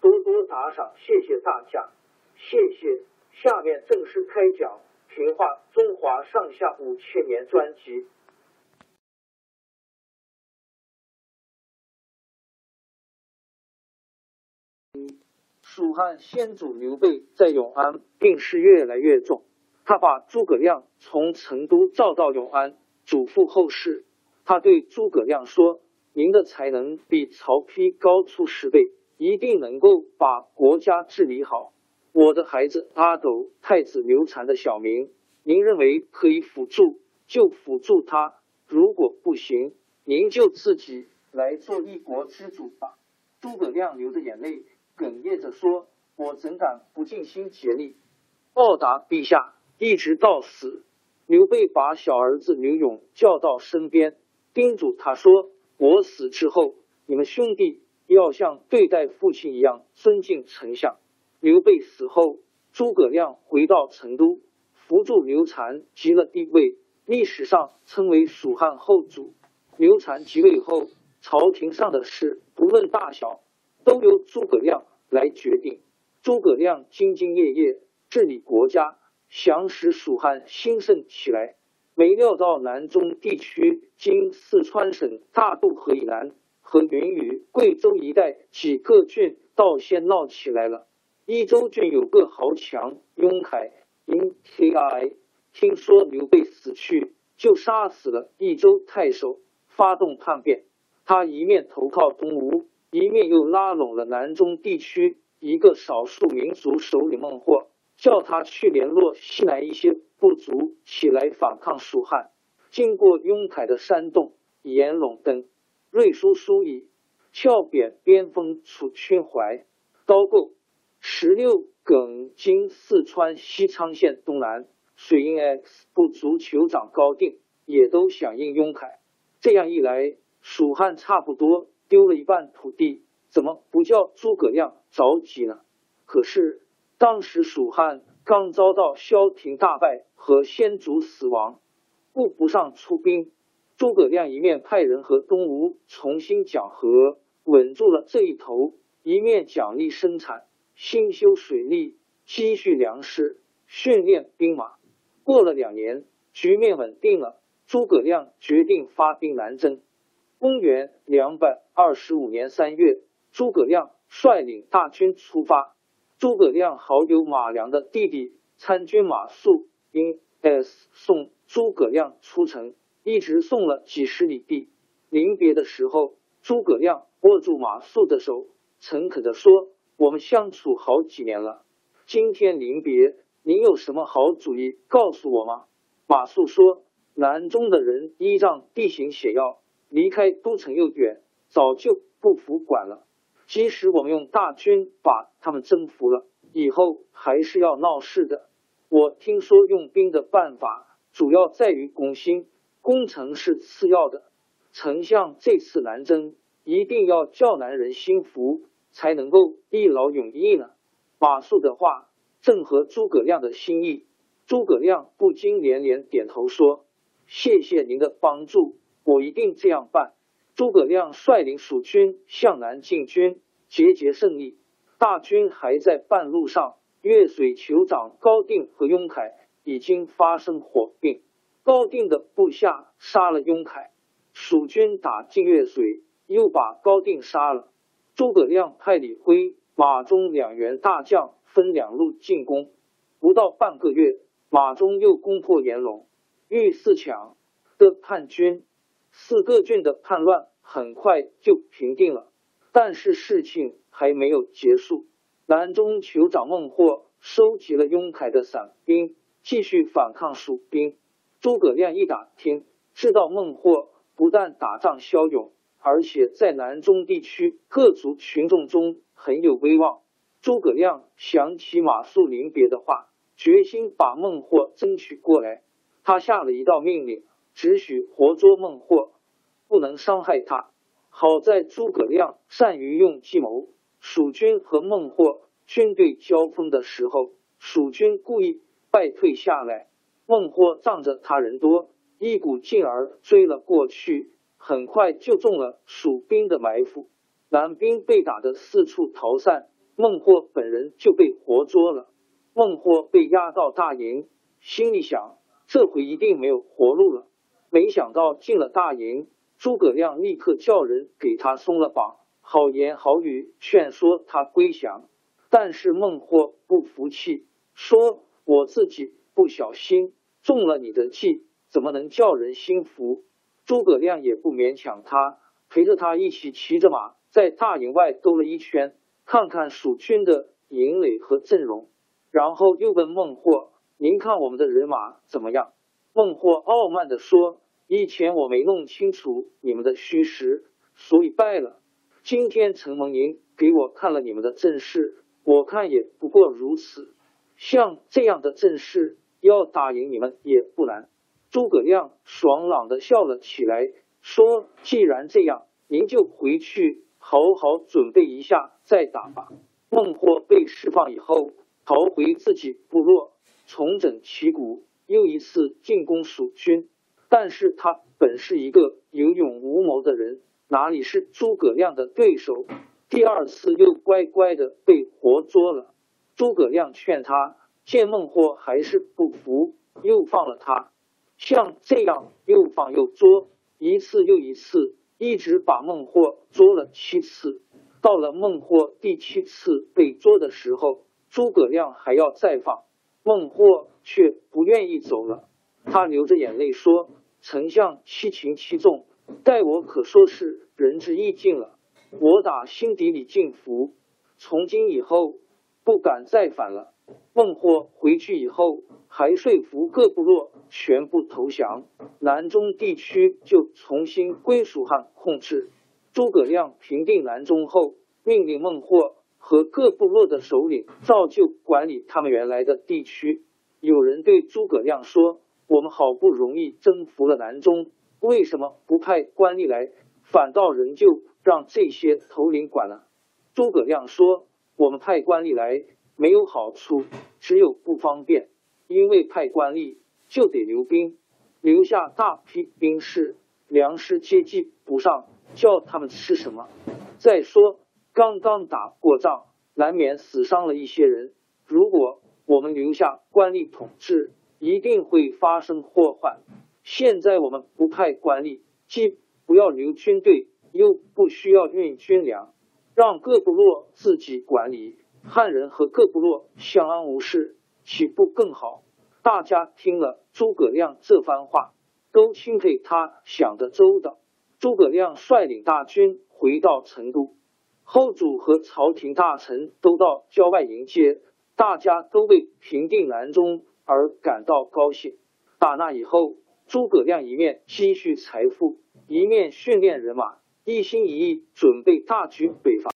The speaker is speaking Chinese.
多多打赏，谢谢大家，谢谢。下面正式开讲《评话中华上下五千年》专辑。蜀汉先祖刘备在永安病势越来越重，他把诸葛亮从成都召到永安，嘱咐后事。他对诸葛亮说：“您的才能比曹丕高出十倍。”一定能够把国家治理好。我的孩子阿斗，太子刘禅的小名，您认为可以辅助就辅助他，如果不行，您就自己来做一国之主吧。诸葛亮流着眼泪，哽咽着说：“我怎敢不尽心竭力报答陛下，一直到死。”刘备把小儿子刘勇叫到身边，叮嘱他说：“我死之后，你们兄弟。”要像对待父亲一样尊敬丞相。刘备死后，诸葛亮回到成都，扶助刘禅即了帝位，历史上称为蜀汉后主。刘禅即位后，朝廷上的事不论大小，都由诸葛亮来决定。诸葛亮兢兢业业治理国家，想使蜀汉兴盛起来，没料到南中地区（今四川省大渡河以南）。和云雨、贵州一带几个郡倒先闹起来了。益州郡有个豪强雍凯，因 T I 听说刘备死去，就杀死了益州太守，发动叛变。他一面投靠东吴，一面又拉拢了南中地区一个少数民族首领孟获，叫他去联络西南一些部族起来反抗蜀汉。经过雍凯的煽动，严陇等。瑞书书以翘扁边锋处圈怀，刀构十六耿今四川西昌县东南水印 X 部族酋长高定也都响应雍凯。这样一来，蜀汉差不多丢了一半土地，怎么不叫诸葛亮着急呢？可是当时蜀汉刚遭到萧亭大败和先祖死亡，顾不上出兵。诸葛亮一面派人和东吴重新讲和，稳住了这一头；一面奖励生产，兴修水利，积蓄粮食，训练兵马。过了两年，局面稳定了。诸葛亮决定发兵南征。公元两百二十五年三月，诸葛亮率领大军出发。诸葛亮好友马良的弟弟参军马谡因 s 送诸葛亮出城。一直送了几十里地，临别的时候，诸葛亮握住马谡的手，诚恳的说：“我们相处好几年了，今天临别，您有什么好主意告诉我吗？”马谡说：“南中的人依仗地形险要，离开都城又远，早就不服管了。即使我们用大军把他们征服了，以后还是要闹事的。我听说用兵的办法主要在于攻心。”攻城是次要的，丞相这次南征一定要叫男人心服，才能够一劳永逸呢。马谡的话正合诸葛亮的心意。诸葛亮不禁连连点头说：“谢谢您的帮助，我一定这样办。”诸葛亮率领蜀军向南进军，节节胜利。大军还在半路上，越水酋长高定和雍凯已经发生火并。高定的部下杀了雍凯，蜀军打进越水，又把高定杀了。诸葛亮派李辉、马忠两员大将分两路进攻，不到半个月，马忠又攻破延龙、玉四强的叛军，四个郡的叛乱很快就平定了。但是事情还没有结束，南中酋长孟获收集了雍凯的散兵，继续反抗蜀兵。诸葛亮一打听，知道孟获不但打仗骁勇，而且在南中地区各族群众中很有威望。诸葛亮想起马谡临别的话，决心把孟获争取过来。他下了一道命令，只许活捉孟获，不能伤害他。好在诸葛亮善于用计谋，蜀军和孟获军队交锋的时候，蜀军故意败退下来。孟获仗着他人多，一股劲儿追了过去，很快就中了蜀兵的埋伏。南兵被打得四处逃散，孟获本人就被活捉了。孟获被押到大营，心里想：这回一定没有活路了。没想到进了大营，诸葛亮立刻叫人给他松了绑，好言好语劝说他归降。但是孟获不服气，说：“我自己。”不小心中了你的计，怎么能叫人心服？诸葛亮也不勉强他，陪着他一起骑着马，在大营外兜了一圈，看看蜀军的营垒和阵容，然后又问孟获：“您看我们的人马怎么样？”孟获傲慢的说：“以前我没弄清楚你们的虚实，所以败了。今天承蒙您给我看了你们的阵势，我看也不过如此。像这样的阵势。”要打赢你们也不难。诸葛亮爽朗的笑了起来，说：“既然这样，您就回去好好准备一下再打吧。”孟获被释放以后，逃回自己部落，重整旗鼓，又一次进攻蜀军。但是他本是一个有勇无谋的人，哪里是诸葛亮的对手？第二次又乖乖的被活捉了。诸葛亮劝他。见孟获还是不服，又放了他。像这样又放又捉，一次又一次，一直把孟获捉了七次。到了孟获第七次被捉的时候，诸葛亮还要再放，孟获却不愿意走了。他流着眼泪说：“丞相七情七纵，待我可说是仁至义尽了。我打心底里敬服，从今以后不敢再反了。”孟获回去以后，还说服各部落全部投降，南中地区就重新归属汉控制。诸葛亮平定南中后，命令孟获和各部落的首领照旧管理他们原来的地区。有人对诸葛亮说：“我们好不容易征服了南中，为什么不派官吏来，反倒仍旧让这些头领管了？”诸葛亮说：“我们派官吏来。”没有好处，只有不方便。因为派官吏就得留兵，留下大批兵士，粮食接济不上，叫他们吃什么？再说刚刚打过仗，难免死伤了一些人。如果我们留下官吏统治，一定会发生祸患。现在我们不派官吏，既不要留军队，又不需要运军粮，让各部落自己管理。汉人和各部落相安无事，岂不更好？大家听了诸葛亮这番话，都钦佩他想得周到。诸葛亮率领大军回到成都，后主和朝廷大臣都到郊外迎接，大家都为平定南中而感到高兴。打那以后，诸葛亮一面积蓄财富，一面训练人马，一心一意准备大举北伐。